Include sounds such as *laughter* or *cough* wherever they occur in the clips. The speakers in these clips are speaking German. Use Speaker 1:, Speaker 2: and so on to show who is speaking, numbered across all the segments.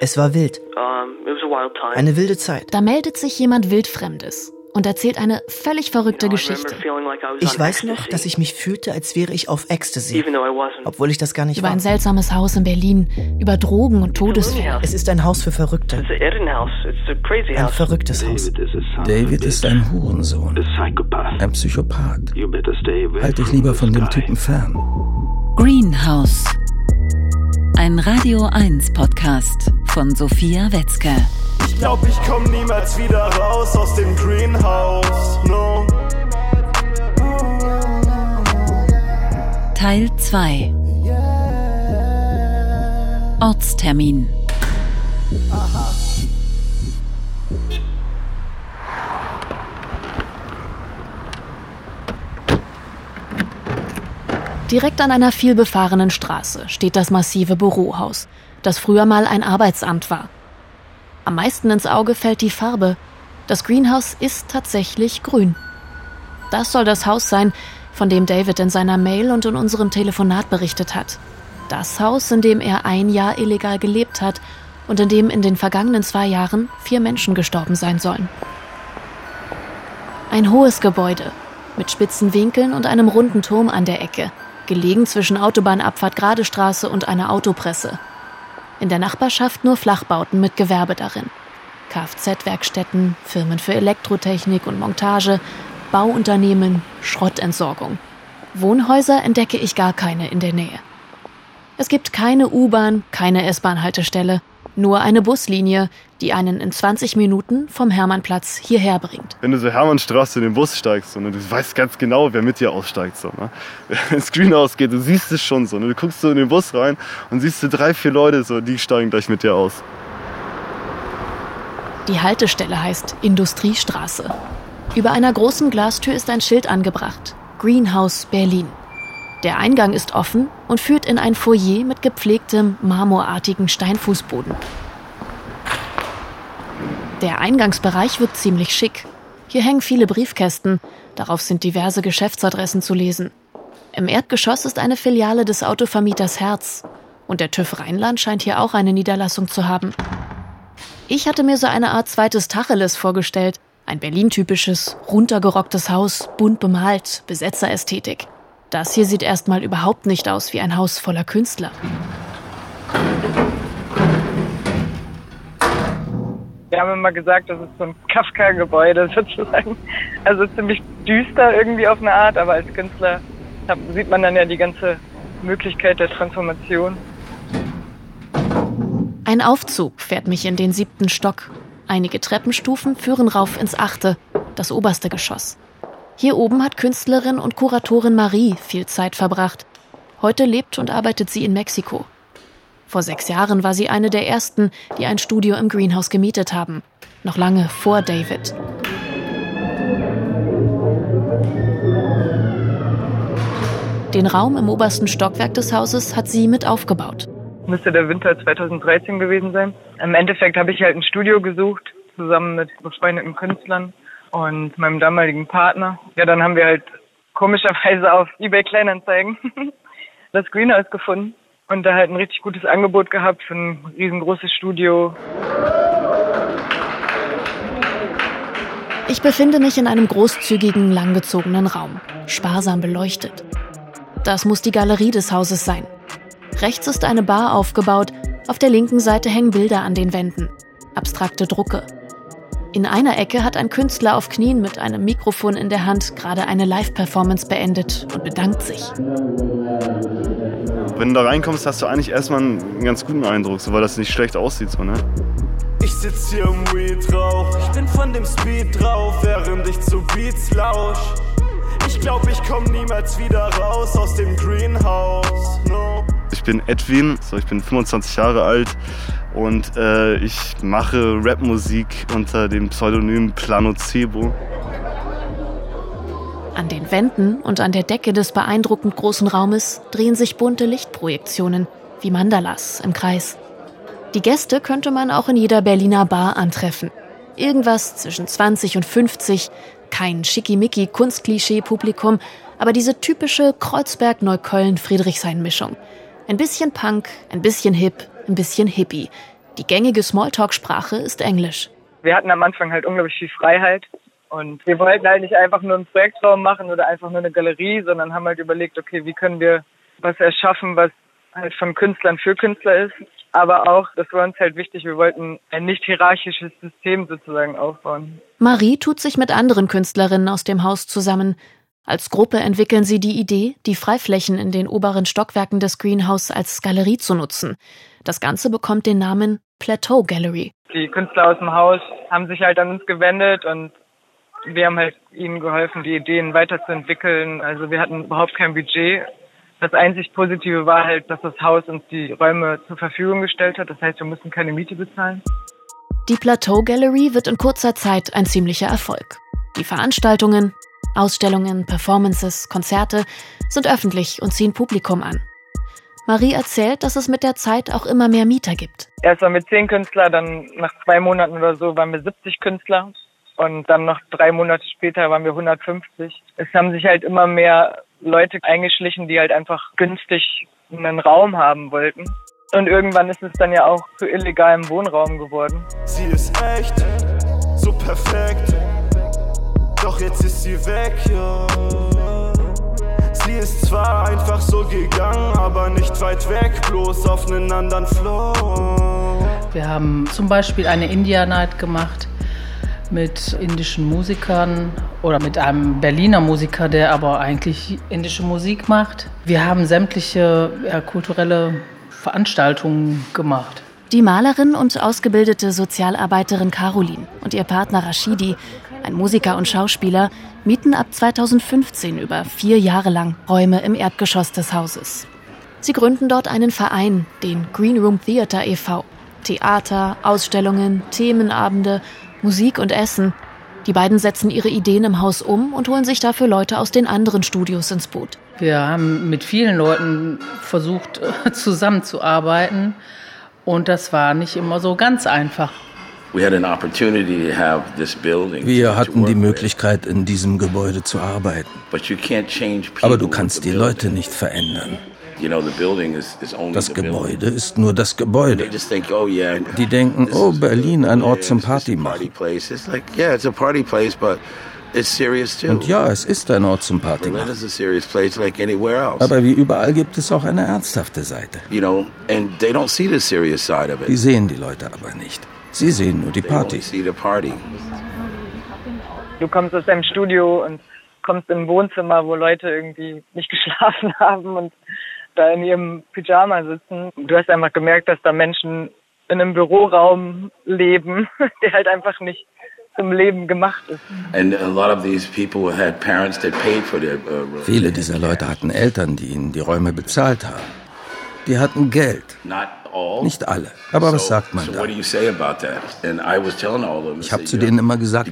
Speaker 1: Es war wild. Eine wilde Zeit.
Speaker 2: Da meldet sich jemand Wildfremdes und erzählt eine völlig verrückte Geschichte.
Speaker 1: Ich weiß noch, dass ich mich fühlte, als wäre ich auf Ecstasy, obwohl ich das gar nicht
Speaker 2: Über
Speaker 1: war.
Speaker 2: ein seltsames Haus in Berlin, über Drogen und Todesfälle.
Speaker 1: Es ist ein Haus für Verrückte. Ein verrücktes Haus.
Speaker 3: David ist ein Hurensohn, ein Psychopath. Halt dich lieber von dem Typen fern.
Speaker 4: Greenhouse. Ein Radio 1 Podcast von Sophia Wetzke.
Speaker 5: Ich glaub, ich komm niemals wieder raus aus dem Greenhouse. No.
Speaker 4: Teil 2. Ortstermin.
Speaker 2: Direkt an einer vielbefahrenen Straße steht das massive Bürohaus, das früher mal ein Arbeitsamt war. Am meisten ins Auge fällt die Farbe. Das Greenhouse ist tatsächlich grün. Das soll das Haus sein, von dem David in seiner Mail und in unserem Telefonat berichtet hat. Das Haus, in dem er ein Jahr illegal gelebt hat und in dem in den vergangenen zwei Jahren vier Menschen gestorben sein sollen. Ein hohes Gebäude mit spitzen Winkeln und einem runden Turm an der Ecke, gelegen zwischen Autobahnabfahrt Gradestraße und einer Autopresse. In der Nachbarschaft nur Flachbauten mit Gewerbe darin. Kfz-Werkstätten, Firmen für Elektrotechnik und Montage, Bauunternehmen, Schrottentsorgung. Wohnhäuser entdecke ich gar keine in der Nähe. Es gibt keine U-Bahn, keine S-Bahn-Haltestelle, nur eine Buslinie, die einen in 20 Minuten vom Hermannplatz hierher bringt.
Speaker 6: Wenn du so Hermannstraße in den Bus steigst so, ne, du weißt ganz genau, wer mit dir aussteigt. So, ne? Wenn *laughs* ins Greenhouse geht, du siehst es schon so. Ne? Du guckst so in den Bus rein und siehst so drei, vier Leute, so, die steigen gleich mit dir aus.
Speaker 2: Die Haltestelle heißt Industriestraße. Über einer großen Glastür ist ein Schild angebracht. Greenhouse Berlin. Der Eingang ist offen und führt in ein Foyer mit gepflegtem, marmorartigen Steinfußboden. Der Eingangsbereich wirkt ziemlich schick. Hier hängen viele Briefkästen, darauf sind diverse Geschäftsadressen zu lesen. Im Erdgeschoss ist eine Filiale des Autovermieters Herz. Und der TÜV Rheinland scheint hier auch eine Niederlassung zu haben. Ich hatte mir so eine Art zweites Tacheles vorgestellt. Ein Berlin-typisches, runtergerocktes Haus, bunt bemalt, Besetzerästhetik. Das hier sieht erstmal überhaupt nicht aus wie ein Haus voller Künstler.
Speaker 7: Wir haben immer gesagt, das ist so ein Kafka-Gebäude *laughs* sozusagen. Also ziemlich düster irgendwie auf eine Art, aber als Künstler sieht man dann ja die ganze Möglichkeit der Transformation.
Speaker 2: Ein Aufzug fährt mich in den siebten Stock. Einige Treppenstufen führen rauf ins achte, das oberste Geschoss. Hier oben hat Künstlerin und Kuratorin Marie viel Zeit verbracht. Heute lebt und arbeitet sie in Mexiko. Vor sechs Jahren war sie eine der ersten, die ein Studio im Greenhouse gemietet haben. Noch lange vor David. Den Raum im obersten Stockwerk des Hauses hat sie mit aufgebaut.
Speaker 7: Müsste der Winter 2013 gewesen sein. Im Endeffekt habe ich halt ein Studio gesucht, zusammen mit befreundeten Künstlern und meinem damaligen Partner. Ja, dann haben wir halt komischerweise auf eBay Kleinanzeigen *laughs* das Greenhouse gefunden und da halt ein richtig gutes Angebot gehabt für ein riesengroßes Studio.
Speaker 2: Ich befinde mich in einem großzügigen, langgezogenen Raum, sparsam beleuchtet. Das muss die Galerie des Hauses sein. Rechts ist eine Bar aufgebaut, auf der linken Seite hängen Bilder an den Wänden, abstrakte Drucke. In einer Ecke hat ein Künstler auf Knien mit einem Mikrofon in der Hand gerade eine Live-Performance beendet und bedankt sich.
Speaker 6: Wenn du da reinkommst, hast du eigentlich erstmal einen ganz guten Eindruck, so, weil das nicht schlecht aussieht. So, ne?
Speaker 5: Ich sitz hier im Weed Rauch. Ich bin von dem Speed drauf, während ich zu Beats lausch. Ich glaub, ich komm niemals wieder raus aus dem Greenhouse. No.
Speaker 6: Ich bin Edwin, so, ich bin 25 Jahre alt und äh, ich mache Rapmusik unter dem Pseudonym Planocebo.
Speaker 2: An den Wänden und an der Decke des beeindruckend großen Raumes drehen sich bunte Lichtprojektionen, wie Mandalas im Kreis. Die Gäste könnte man auch in jeder Berliner Bar antreffen. Irgendwas zwischen 20 und 50, kein schickimicki Kunstklischee-Publikum, aber diese typische Kreuzberg-Neukölln-Friedrichshain-Mischung. Ein bisschen Punk, ein bisschen Hip, ein bisschen hippie. Die gängige Smalltalk-Sprache ist Englisch.
Speaker 7: Wir hatten am Anfang halt unglaublich viel Freiheit und wir wollten halt nicht einfach nur einen Projektraum machen oder einfach nur eine Galerie, sondern haben halt überlegt, okay, wie können wir was erschaffen, was halt von Künstlern für Künstler ist. Aber auch, das war uns halt wichtig, wir wollten ein nicht hierarchisches System sozusagen aufbauen.
Speaker 2: Marie tut sich mit anderen Künstlerinnen aus dem Haus zusammen. Als Gruppe entwickeln sie die Idee, die Freiflächen in den oberen Stockwerken des Greenhouse als Galerie zu nutzen. Das Ganze bekommt den Namen Plateau Gallery.
Speaker 7: Die Künstler aus dem Haus haben sich halt an uns gewendet und wir haben halt ihnen geholfen, die Ideen weiterzuentwickeln. Also wir hatten überhaupt kein Budget. Das einzig Positive war halt, dass das Haus uns die Räume zur Verfügung gestellt hat. Das heißt, wir mussten keine Miete bezahlen.
Speaker 2: Die Plateau Gallery wird in kurzer Zeit ein ziemlicher Erfolg. Die Veranstaltungen, Ausstellungen, Performances, Konzerte sind öffentlich und ziehen Publikum an. Marie erzählt, dass es mit der Zeit auch immer mehr Mieter gibt.
Speaker 7: Erst mal mit zehn Künstlern, dann nach zwei Monaten oder so waren wir 70 Künstler und dann noch drei Monate später waren wir 150. Es haben sich halt immer mehr Leute eingeschlichen, die halt einfach günstig einen Raum haben wollten. Und irgendwann ist es dann ja auch zu illegalem Wohnraum geworden.
Speaker 5: Sie ist echt, so perfekt. Doch jetzt ist sie weg, ja. Sie ist zwar einfach so gegangen, aber nicht weit weg, bloß auf einen anderen Floor.
Speaker 8: Wir haben zum Beispiel eine India Night gemacht mit indischen Musikern oder mit einem Berliner Musiker, der aber eigentlich indische Musik macht. Wir haben sämtliche ja, kulturelle Veranstaltungen gemacht.
Speaker 2: Die Malerin und ausgebildete Sozialarbeiterin Caroline und ihr Partner Rashidi, ein Musiker und Schauspieler, mieten ab 2015 über vier Jahre lang Räume im Erdgeschoss des Hauses. Sie gründen dort einen Verein, den Green Room Theater e.V. Theater, Ausstellungen, Themenabende Musik und Essen. Die beiden setzen ihre Ideen im Haus um und holen sich dafür Leute aus den anderen Studios ins Boot.
Speaker 8: Wir haben mit vielen Leuten versucht *laughs* zusammenzuarbeiten und das war nicht immer so ganz einfach.
Speaker 3: Wir hatten die Möglichkeit, in diesem Gebäude zu arbeiten. Aber du kannst die Leute nicht verändern. Das Gebäude ist nur das Gebäude. Oh, Die denken, oh, Berlin, ein Ort zum Partymachen. Und ja, es ist ein Ort zum Partymachen. Aber wie überall gibt es auch eine ernsthafte Seite. Die sehen die Leute aber nicht. Sie sehen nur die Party.
Speaker 7: Du kommst aus deinem Studio und kommst in ein Wohnzimmer, wo Leute irgendwie nicht *laughs* geschlafen haben und da in ihrem Pyjama sitzen. Du hast einfach gemerkt, dass da Menschen in einem Büroraum leben, *laughs* der halt einfach nicht zum Leben gemacht ist. Uh,
Speaker 3: Viele dieser Leute hatten Eltern, die ihnen die Räume bezahlt haben. Die hatten Geld. Nicht alle. Aber was sagt man da? Ich habe zu denen immer gesagt,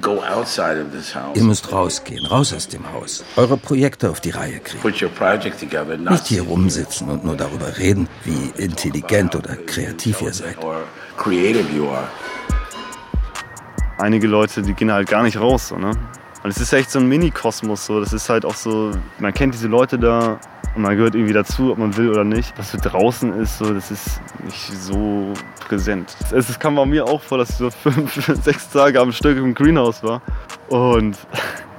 Speaker 3: ihr müsst rausgehen, raus aus dem Haus, eure Projekte auf die Reihe kriegen. Nicht hier rumsitzen und nur darüber reden, wie intelligent oder kreativ ihr seid.
Speaker 6: Einige Leute, die gehen halt gar nicht raus. So, ne? Und es ist echt so ein Mini-Kosmos. So. Das ist halt auch so, man kennt diese Leute da, und man gehört irgendwie dazu, ob man will oder nicht. Was für draußen ist, so, das ist nicht so präsent. Es, es kam bei mir auch vor, dass ich so *laughs* fünf, sechs Tage am Stück im Greenhouse war. Und *laughs*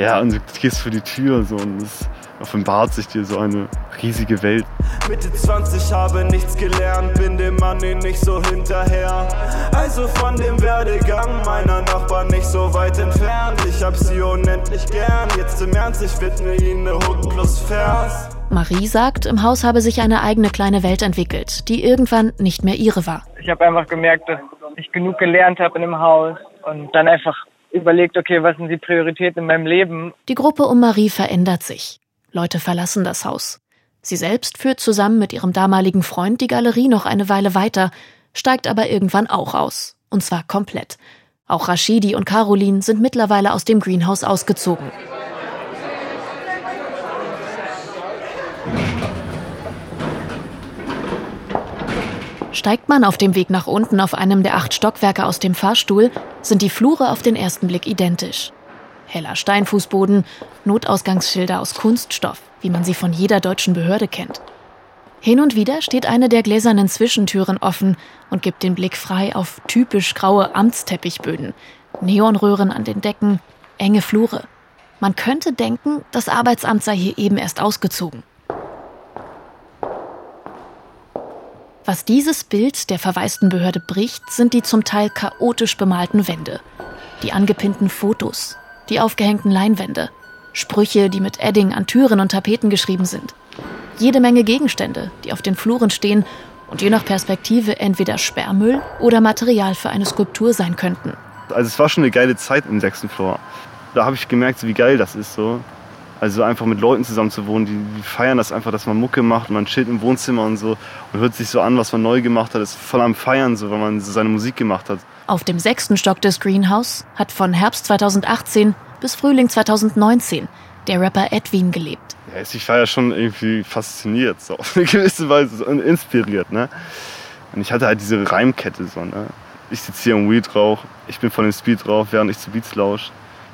Speaker 6: ja, und du gehst für die Tür so, und es offenbart sich dir so eine riesige Welt.
Speaker 5: Mitte 20 habe nichts gelernt, bin dem Money nicht so hinterher. Also von dem Werdegang meiner Nachbarn nicht so weit entfernt. Ich hab sie unendlich gern, jetzt im Ernst, ich widme ihnen ne Hook plus Vers.
Speaker 2: Marie sagt, im Haus habe sich eine eigene kleine Welt entwickelt, die irgendwann nicht mehr ihre war.
Speaker 7: Ich habe einfach gemerkt, dass ich genug gelernt habe in dem Haus und dann einfach überlegt, okay, was sind die Prioritäten in meinem Leben?
Speaker 2: Die Gruppe um Marie verändert sich. Leute verlassen das Haus. Sie selbst führt zusammen mit ihrem damaligen Freund die Galerie noch eine Weile weiter, steigt aber irgendwann auch aus. Und zwar komplett. Auch Rashidi und Caroline sind mittlerweile aus dem Greenhouse ausgezogen. Steigt man auf dem Weg nach unten auf einem der acht Stockwerke aus dem Fahrstuhl, sind die Flure auf den ersten Blick identisch. Heller Steinfußboden, Notausgangsschilder aus Kunststoff, wie man sie von jeder deutschen Behörde kennt. Hin und wieder steht eine der gläsernen Zwischentüren offen und gibt den Blick frei auf typisch graue Amtsteppichböden, Neonröhren an den Decken, enge Flure. Man könnte denken, das Arbeitsamt sei hier eben erst ausgezogen. Was dieses Bild der verwaisten Behörde bricht, sind die zum Teil chaotisch bemalten Wände, die angepinnten Fotos, die aufgehängten Leinwände, Sprüche, die mit Edding an Türen und Tapeten geschrieben sind. Jede Menge Gegenstände, die auf den Fluren stehen und je nach Perspektive entweder Sperrmüll oder Material für eine Skulptur sein könnten.
Speaker 6: Also es war schon eine geile Zeit im sechsten Floor. Da habe ich gemerkt, wie geil das ist so. Also einfach mit Leuten zusammen zu wohnen, die, die, feiern das einfach, dass man Mucke macht, man chillt im Wohnzimmer und so und hört sich so an, was man neu gemacht hat, ist voll am Feiern, so, weil man so seine Musik gemacht hat.
Speaker 2: Auf dem sechsten Stock des Greenhouse hat von Herbst 2018 bis Frühling 2019 der Rapper Edwin gelebt.
Speaker 6: Ja, ich war ja schon irgendwie fasziniert, so *laughs* auf eine gewisse Weise und inspiriert, ne? Und ich hatte halt diese Reimkette so, ne? Ich sitze hier im Weed rauch, ich bin von dem Speed drauf, während ich zu Beats lausche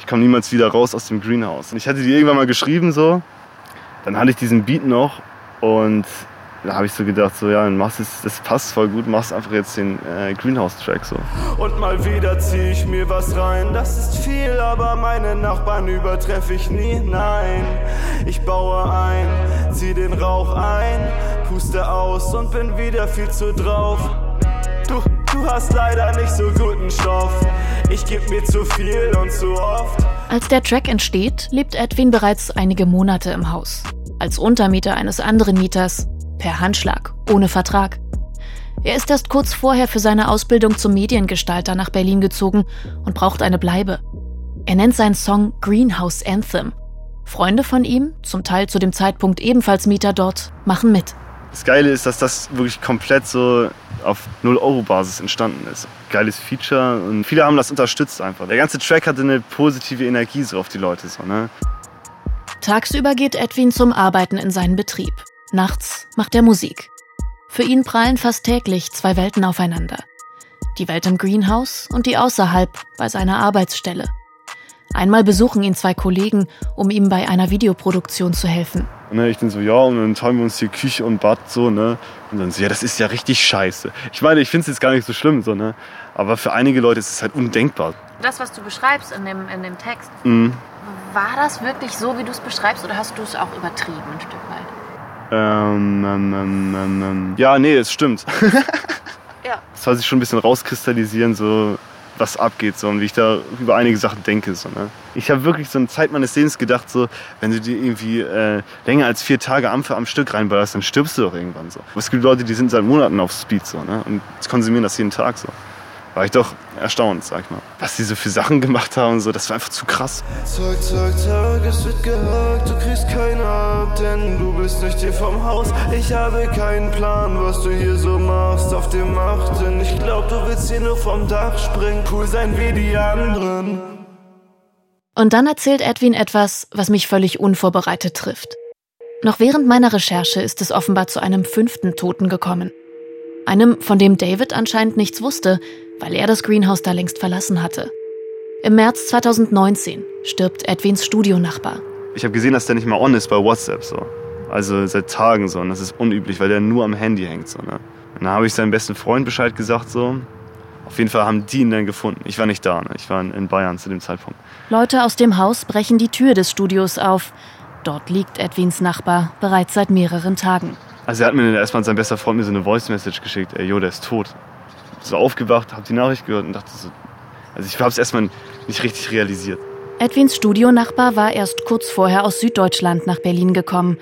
Speaker 6: ich komme niemals wieder raus aus dem Greenhouse. Und ich hatte die irgendwann mal geschrieben so, dann hatte ich diesen Beat noch und da habe ich so gedacht, so ja, dann machst das passt voll gut, machst einfach jetzt den äh, Greenhouse-Track so.
Speaker 5: Und mal wieder zieh ich mir was rein, das ist viel, aber meine Nachbarn übertreffe ich nie, nein. Ich baue ein, zieh den Rauch ein, puste aus und bin wieder viel zu drauf. Du, du hast leider nicht so guten Stoff. Ich geb mir zu viel und zu oft.
Speaker 2: Als der Track entsteht, lebt Edwin bereits einige Monate im Haus. Als Untermieter eines anderen Mieters. Per Handschlag, ohne Vertrag. Er ist erst kurz vorher für seine Ausbildung zum Mediengestalter nach Berlin gezogen und braucht eine Bleibe. Er nennt seinen Song Greenhouse Anthem. Freunde von ihm, zum Teil zu dem Zeitpunkt ebenfalls Mieter dort, machen mit.
Speaker 6: Das Geile ist, dass das wirklich komplett so auf 0-Euro-Basis entstanden ist. Geiles Feature und viele haben das unterstützt einfach. Der ganze Track hatte eine positive Energie so auf die Leute. So, ne?
Speaker 2: Tagsüber geht Edwin zum Arbeiten in seinen Betrieb. Nachts macht er Musik. Für ihn prallen fast täglich zwei Welten aufeinander. Die Welt im Greenhouse und die außerhalb bei seiner Arbeitsstelle. Einmal besuchen ihn zwei Kollegen, um ihm bei einer Videoproduktion zu helfen.
Speaker 6: Ne, ich dann so, ja, und dann teilen wir uns hier Küche und Bad so, ne? Und dann so, ja, das ist ja richtig scheiße. Ich meine, ich finde es jetzt gar nicht so schlimm, so, ne? Aber für einige Leute ist es halt undenkbar.
Speaker 2: Das, was du beschreibst in dem, in dem Text, mhm. war das wirklich so, wie du es beschreibst, oder hast du es auch übertrieben ein Stück weit?
Speaker 6: Ähm, ähm, ähm, ähm, ähm ja, nee, es stimmt. *laughs* ja. Das soll sich schon ein bisschen rauskristallisieren, so was abgeht so, und wie ich da über einige Sachen denke. So, ne? Ich habe wirklich so eine Zeit meines Lebens gedacht, so, wenn du dir irgendwie äh, länger als vier Tage am, am Stück reinballerst, dann stirbst du doch irgendwann so. Es gibt Leute, die sind seit Monaten auf Speed so, ne? und konsumieren das jeden Tag so war ich doch erstaunt, sag ich mal. Was die so für Sachen gemacht haben, so, das war einfach zu krass.
Speaker 5: Zeug, Zeug, Zeug, es wird gehakt, du kriegst keine ab, denn du bist nicht hier vom Haus. Ich habe keinen Plan, was du hier so machst auf dem Machten. Ich glaub, du willst hier nur vom Dach springen, cool sein wie die anderen.
Speaker 2: Und dann erzählt Edwin etwas, was mich völlig unvorbereitet trifft. Noch während meiner Recherche ist es offenbar zu einem fünften Toten gekommen. Einem, von dem David anscheinend nichts wusste, weil er das Greenhouse da längst verlassen hatte. Im März 2019 stirbt Edwins Studionachbar.
Speaker 6: Ich habe gesehen, dass der nicht mal on ist bei WhatsApp so. Also seit Tagen so. Und das ist unüblich, weil der nur am Handy hängt so. Ne? Und dann habe ich seinem besten Freund Bescheid gesagt so. Auf jeden Fall haben die ihn dann gefunden. Ich war nicht da, ne? ich war in Bayern zu dem Zeitpunkt.
Speaker 2: Leute aus dem Haus brechen die Tür des Studios auf. Dort liegt Edwins Nachbar bereits seit mehreren Tagen.
Speaker 6: Also er hat mir erstmal sein bester Freund mir so eine Voice Message geschickt. Ey, jo, der ist tot so aufgewacht, habe die Nachricht gehört und dachte so, also ich habe es erstmal nicht richtig realisiert.
Speaker 2: Edwins Studionachbar war erst kurz vorher aus Süddeutschland nach Berlin gekommen.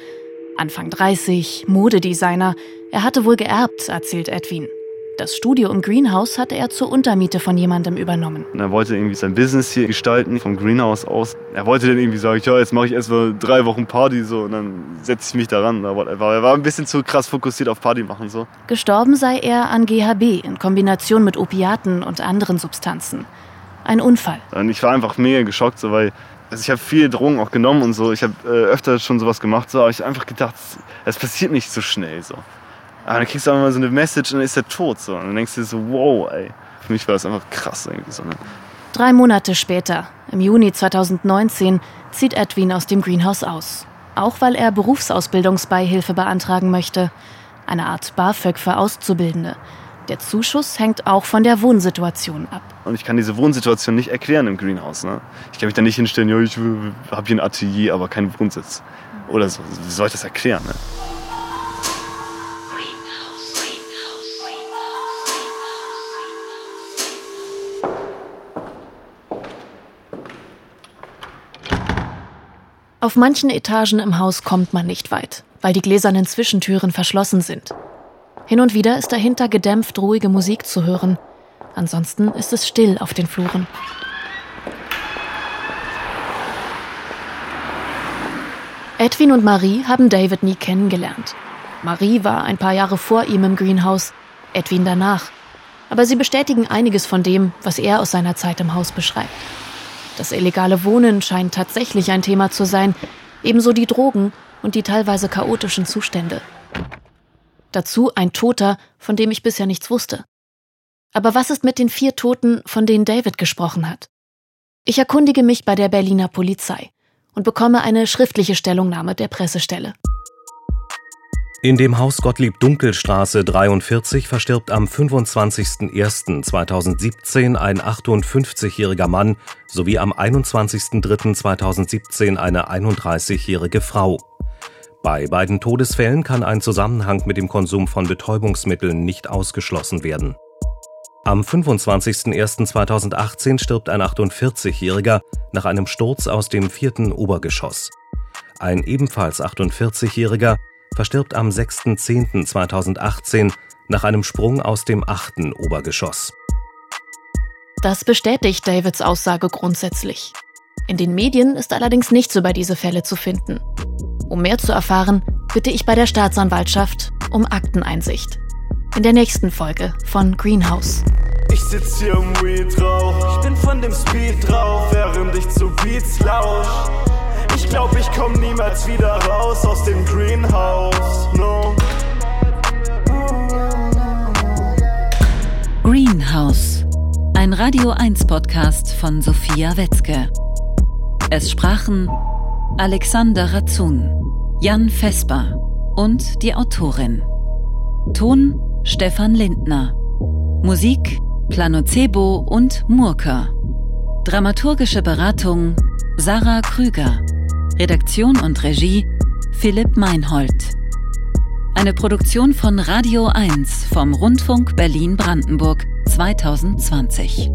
Speaker 2: Anfang 30, Modedesigner. Er hatte wohl geerbt, erzählt Edwin. Das Studio im Greenhouse hatte er zur Untermiete von jemandem übernommen.
Speaker 6: Er wollte irgendwie sein Business hier gestalten, vom Greenhouse aus. Er wollte dann irgendwie sagen, ja, jetzt mache ich erstmal drei Wochen Party so und dann setze ich mich daran. Er war, er war ein bisschen zu krass fokussiert auf Party machen so.
Speaker 2: Gestorben sei er an GHB in Kombination mit Opiaten und anderen Substanzen. Ein Unfall.
Speaker 6: Und ich war einfach mega geschockt, so, weil also ich habe viele Drogen auch genommen und so. Ich habe äh, öfter schon sowas gemacht, so, aber ich habe einfach gedacht, es passiert nicht so schnell so. Aber dann kriegst du einfach mal so eine Message und dann ist er tot. So. Und dann denkst du dir so, wow, ey. Für mich war das einfach krass irgendwie so. Ne?
Speaker 2: Drei Monate später, im Juni 2019, zieht Edwin aus dem Greenhouse aus. Auch weil er Berufsausbildungsbeihilfe beantragen möchte. eine Art BAföG für Auszubildende. Der Zuschuss hängt auch von der Wohnsituation ab.
Speaker 6: Und ich kann diese Wohnsituation nicht erklären im Greenhouse. Ne? Ich kann mich da nicht hinstellen, ja, ich habe hier ein Atelier, aber keinen Wohnsitz. Oder so. Wie soll ich das erklären? Ne?
Speaker 2: Auf manchen Etagen im Haus kommt man nicht weit, weil die gläsernen Zwischentüren verschlossen sind. Hin und wieder ist dahinter gedämpft ruhige Musik zu hören. Ansonsten ist es still auf den Fluren. Edwin und Marie haben David nie kennengelernt. Marie war ein paar Jahre vor ihm im Greenhouse, Edwin danach. Aber sie bestätigen einiges von dem, was er aus seiner Zeit im Haus beschreibt. Das illegale Wohnen scheint tatsächlich ein Thema zu sein, ebenso die Drogen und die teilweise chaotischen Zustände. Dazu ein Toter, von dem ich bisher nichts wusste. Aber was ist mit den vier Toten, von denen David gesprochen hat? Ich erkundige mich bei der Berliner Polizei und bekomme eine schriftliche Stellungnahme der Pressestelle.
Speaker 9: In dem Haus Gottlieb Dunkelstraße 43 verstirbt am 25.01.2017 ein 58-jähriger Mann sowie am 21.03.2017 eine 31-jährige Frau. Bei beiden Todesfällen kann ein Zusammenhang mit dem Konsum von Betäubungsmitteln nicht ausgeschlossen werden. Am 25.01.2018 stirbt ein 48-jähriger nach einem Sturz aus dem vierten Obergeschoss. Ein ebenfalls 48-jähriger verstirbt am 6.10.2018 nach einem Sprung aus dem achten Obergeschoss.
Speaker 2: Das bestätigt Davids Aussage grundsätzlich. In den Medien ist allerdings nichts über diese Fälle zu finden. Um mehr zu erfahren, bitte ich bei der Staatsanwaltschaft um Akteneinsicht. In der nächsten Folge von Greenhouse.
Speaker 5: Ich sitz hier im Weed Rauch. Ich bin von dem Speed drauf, während ich zu Beats lausch. Ich glaub, ich komm niemals wieder raus aus dem Greenhouse. No.
Speaker 4: Greenhouse. Ein Radio 1 Podcast von Sophia Wetzke. Es sprachen Alexander Razun, Jan Vesper und die Autorin. Ton Stefan Lindner. Musik Planocebo und Murker. Dramaturgische Beratung Sarah Krüger. Redaktion und Regie Philipp Meinhold. Eine Produktion von Radio 1 vom Rundfunk Berlin-Brandenburg 2020.